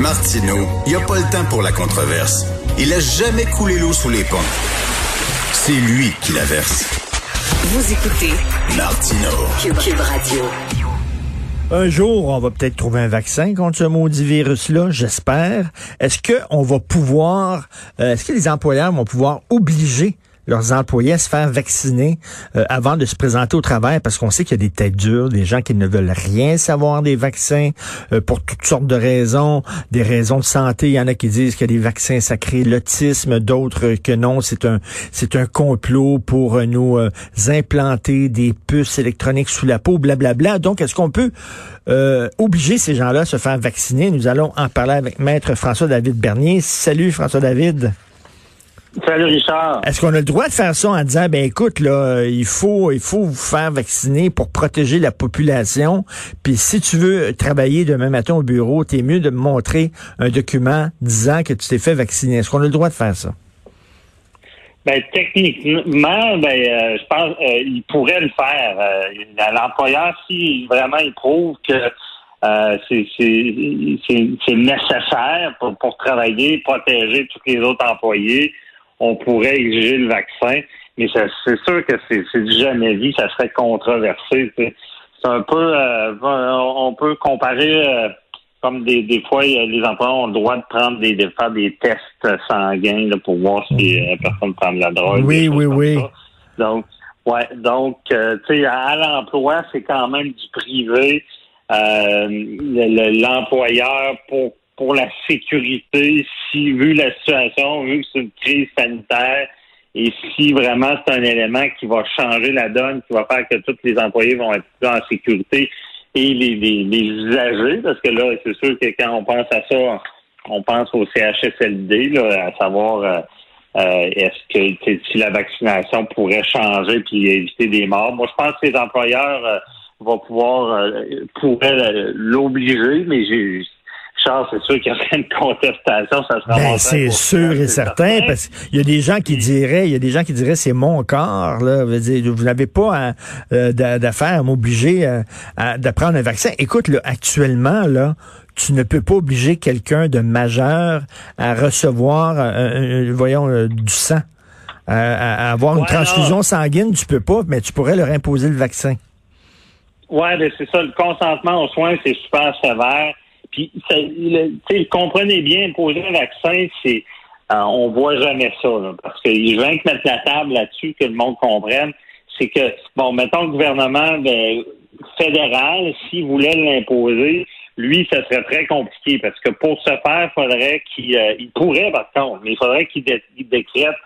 Martineau, il n'y a pas le temps pour la controverse. Il a jamais coulé l'eau sous les ponts. C'est lui qui la verse. Vous écoutez Martineau. Cube Radio. Un jour, on va peut-être trouver un vaccin contre ce maudit virus-là, j'espère. Est-ce qu'on va pouvoir, euh, est-ce que les employeurs vont pouvoir obliger leurs employés à se faire vacciner euh, avant de se présenter au travail parce qu'on sait qu'il y a des têtes dures, des gens qui ne veulent rien savoir des vaccins euh, pour toutes sortes de raisons, des raisons de santé. Il y en a qui disent que les vaccins ça crée l'autisme, d'autres que non, c'est un c'est un complot pour euh, nous implanter des puces électroniques sous la peau, blablabla. Donc est-ce qu'on peut obliger ces gens-là à se faire vacciner? Nous allons en parler avec maître François David Bernier. Salut François David. Salut Richard. Est-ce qu'on a le droit de faire ça en disant ben écoute là, il faut il faut vous faire vacciner pour protéger la population. Puis si tu veux travailler demain matin au bureau, t'es mieux de me montrer un document disant que tu t'es fait vacciner. Est-ce qu'on a le droit de faire ça? Ben, techniquement, ben, euh, je pense euh, il pourrait le faire. Euh, l'employeur, si vraiment il prouve que c'est nécessaire pour, pour travailler, protéger tous les autres employés, on pourrait exiger le vaccin, mais c'est sûr que c'est du jamais vu, ça serait controversé. C'est un peu, euh, on peut comparer euh, comme des, des fois les employeurs ont le droit de prendre des de faire des tests sanguins pour voir si la personne prend de la drogue. Oui, oui, oui. Donc, ouais, donc euh, tu sais, à l'emploi, c'est quand même du privé. L'employeur pour pour la sécurité, si, vu la situation, vu que c'est une crise sanitaire, et si vraiment c'est un élément qui va changer la donne, qui va faire que tous les employés vont être plus en sécurité et les, les, usagers, parce que là, c'est sûr que quand on pense à ça, on pense au CHSLD, là, à savoir euh, euh, est-ce que si la vaccination pourrait changer puis éviter des morts. Moi, je pense que les employeurs euh, vont pouvoir pourraient l'obliger, mais j'ai Charles, c'est sûr qu'il y a une contestation, ça sera ben, c'est sûr et certain, parce qu'il y a des gens qui diraient, il y a des gens qui diraient c'est mon corps, là. Vous n'avez pas euh, d'affaire à m'obliger euh, à, prendre un vaccin. Écoute, là, actuellement, là, tu ne peux pas obliger quelqu'un de majeur à recevoir, euh, voyons, du sang, à, avoir une transfusion sanguine. Tu peux pas, mais tu pourrais leur imposer le vaccin. Ouais, ben, c'est ça. Le consentement aux soins, c'est super sévère. Puis, le, comprenez bien, poser un vaccin, c'est euh, on voit jamais ça, parce que je veux que mettre la table là-dessus, que le monde comprenne. C'est que, bon, mettons le gouvernement ben, fédéral, s'il voulait l'imposer, lui, ça serait très compliqué, parce que pour ce faire, faudrait qu'il euh, il pourrait, par contre, mais il faudrait qu'il décrète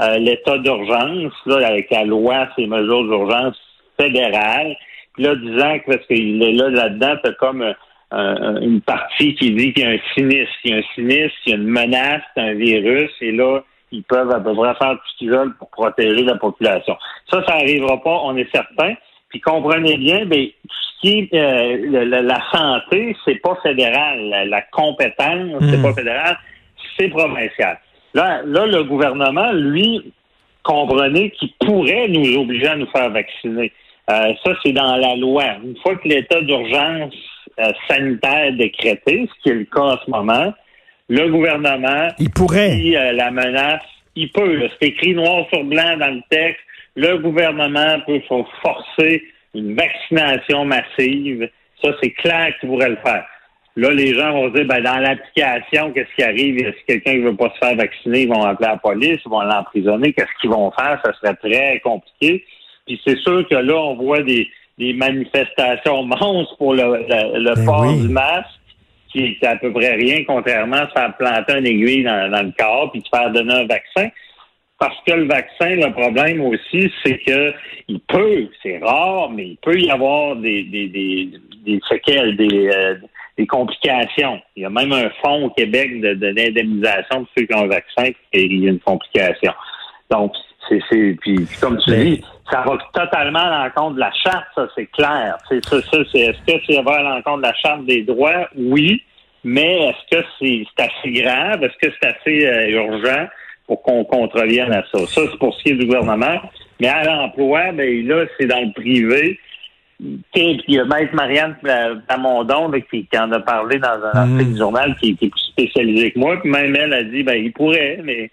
euh, l'état d'urgence, là, avec la loi, ces mesures d'urgence fédérales. Puis là, disant que parce qu'il est là, là-dedans, c'est comme euh, une partie qui dit qu'il y a un sinistre. Il y a un sinistre, il y a une menace, un virus, et là, ils peuvent à peu près faire tout ce qu'ils veulent pour protéger la population. Ça, ça n'arrivera pas, on est certain. Puis comprenez bien, tout ce qui est euh, la, santé, c'est pas fédéral. La, compétence, c'est hmm. pas fédéral, c'est provincial. Là, là, le gouvernement, lui, comprenez qu'il pourrait nous obliger à nous faire vacciner. Euh, ça, c'est dans la loi. Une fois que l'état d'urgence euh, sanitaire décrété, ce qui est le cas en ce moment, le gouvernement, il pourrait, euh, la menace, il peut. C'est écrit noir sur blanc dans le texte. Le gouvernement peut forcer une vaccination massive. Ça, c'est clair qu'il pourrait le faire. Là, les gens vont dire, ben, dans l'application, qu'est-ce qui arrive? Si quelqu'un ne veut pas se faire vacciner, ils vont appeler la police, ils vont l'emprisonner? Qu'est-ce qu'ils vont faire? Ça serait très compliqué. Puis c'est sûr que là, on voit des, des manifestations monstres pour le, le, port ben du masque, qui est à peu près rien, contrairement à se faire planter une aiguille dans, le corps puis se faire donner un vaccin. Parce que le vaccin, le problème aussi, c'est que il peut, c'est rare, mais il peut y avoir des, des, des, des séquelles, des, euh, des complications. Il y a même un fonds au Québec de, d'indemnisation de ceux qui ont un vaccin et il y a une complication. Donc, c'est, c'est puis, comme tu ben, dis, ça va totalement à l'encontre de la charte, ça c'est clair. C'est ça, ça c'est est-ce que ça va à l'encontre de la charte des droits? Oui, mais est-ce que c'est, assez grave? Est-ce que c'est assez euh, urgent pour qu'on contrevienne à ça? Ça, c'est pour ce qui est du gouvernement. Mais à l'emploi, ben là, c'est dans le privé. il y a Maître Marianne Plamondon qui, qui en a parlé dans un article du journal qui, qui, est plus spécialisé que moi. Puis même elle a dit ben il pourrait, mais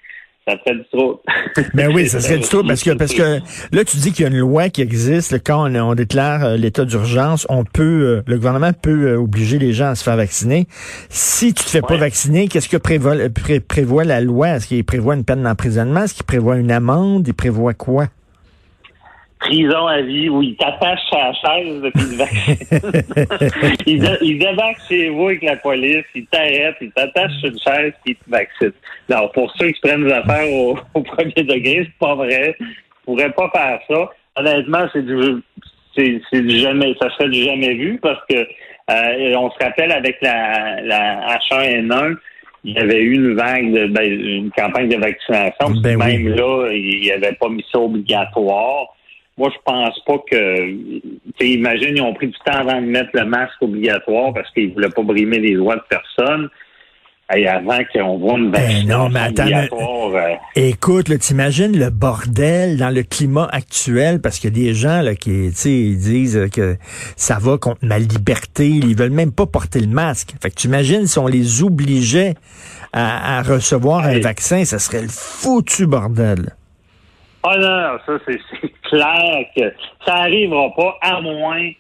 ça serait du trop. Ben oui, ça serait du trop parce que parce que là tu dis qu'il y a une loi qui existe quand on, déclare euh, l'état d'urgence, on peut euh, le gouvernement peut euh, obliger les gens à se faire vacciner. Si tu te fais pas vacciner, qu'est-ce que prévoit, prévoit la loi? Est-ce qu'il prévoit une peine d'emprisonnement? Est-ce qu'il prévoit une amende? Il prévoit quoi? Prison à vie où il t'attache à la chaise depuis le vaccin. il, il, débarque chez vous avec la police, il t'arrête, il t'attache sur une chaise puis il te vaccine. Alors, pour ceux qui prennent des affaires au, premier degré, c'est pas vrai. Je pourrais pas faire ça. Honnêtement, c'est du, c'est, du jamais, ça serait du jamais vu parce que euh, on se rappelle avec la, la H1N1, il y avait eu une vague de ben, une campagne de vaccination. Ben même là, il n'y avait pas mis ça obligatoire. Moi, je pense pas que. Imagine, ils ont pris du temps avant de mettre le masque obligatoire parce qu'ils voulaient pas brimer les droits de personne. Et avant qu'on voit une ben non, mais attends, euh, écoute, t'imagines le bordel dans le climat actuel? Parce qu'il y a des gens là, qui ils disent que ça va contre ma liberté, ils veulent même pas porter le masque. Fait que tu imagines si on les obligeait à, recevoir un vaccin, ça serait le foutu bordel. Ah non, ça c'est clair que ça arrivera pas, à moins,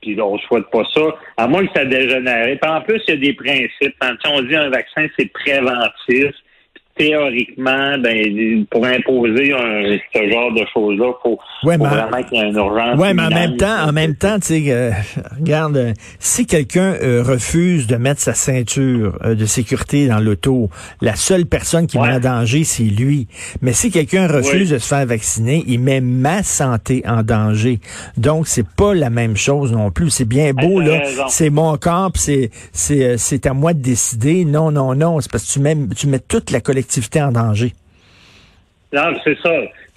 puis on ne souhaite pas ça, à moins que ça dégénère. Puis en plus, il y a des principes. Quand on dit un vaccin, c'est préventif théoriquement, ben, pour imposer un, ce genre de choses-là, faut, faut vraiment qu'il y ait une urgence. Oui, mais en même temps, en même temps, tu sais, euh, regarde, euh, si quelqu'un euh, refuse de mettre sa ceinture de sécurité dans l'auto, la seule personne qui met en danger, c'est lui. Mais si quelqu'un refuse de se faire vacciner, il met ma santé en danger. Donc, c'est pas la même chose non plus. C'est bien beau, là. C'est mon corps, c'est, c'est, c'est à moi de décider. Non, non, non. C'est parce que tu mets, tu mets toute la collectivité en danger. Non, c'est ça.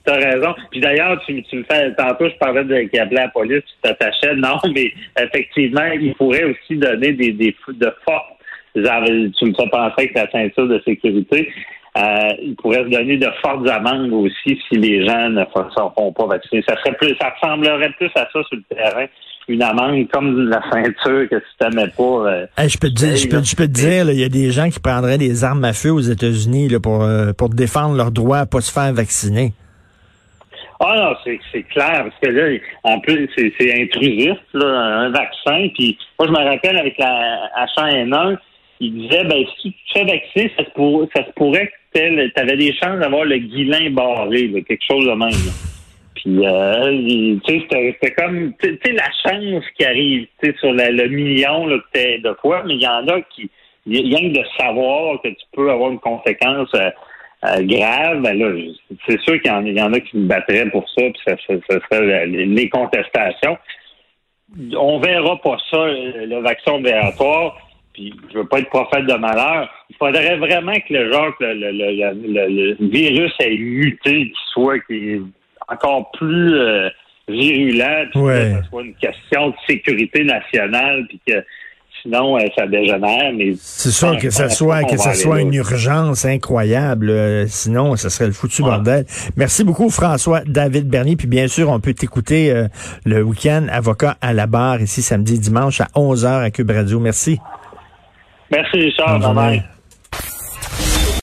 Tu as raison. Puis d'ailleurs, tu, me fais tantôt, je parlais de qui la police, tu t'attachais. Non, mais effectivement, il pourrait aussi donner des, de fortes tu me fais penser avec la ceinture de sécurité. Euh, il pourrait se donner de fortes amendes aussi si les gens ne se font pas vacciner. Ça serait plus, ça ressemblerait plus à ça sur le terrain une amende comme la ceinture que tu t'aimais pas. Euh, je peux te dire, je peux, je peux te dire, il y a des gens qui prendraient des armes à feu aux États-Unis pour euh, pour défendre leur droit à pas se faire vacciner. Ah non, c'est clair, parce que là, en plus, c'est intrusif, là, un vaccin. Puis moi, je me rappelle avec la H1N1, il disait ben si tu te fais vacciner, ça se, pour, ça se pourrait que tu avais des chances d'avoir le guilin barré, quelque chose de même. Puis, euh, tu sais, c'était comme, tu sais, la chance qui arrive, tu sais, sur le million là, de fois, mais il y en a qui, rien que de savoir que tu peux avoir une conséquence euh, euh, grave, ben là, c'est sûr qu'il y, en a qui me battraient pour ça, puis ça, serait les contestations. On verra pas ça, le vaccin obligatoire. Puis je veux pas être prophète de malheur. Il faudrait vraiment que le genre que le, le, le virus ait muté, qu'il soit qui encore plus euh, virulent, puis que ce soit une question de sécurité nationale, puis que sinon euh, ça dégénère. Mais c'est sûr que ça soit que ça soit une urgence incroyable. Euh, sinon, ça serait le foutu bordel. Merci beaucoup, François David Bernier. Puis bien sûr, on peut t'écouter le week-end, avocat à la barre ici samedi, dimanche à 11h à Cube Radio. Merci. Merci, Richard. Bye.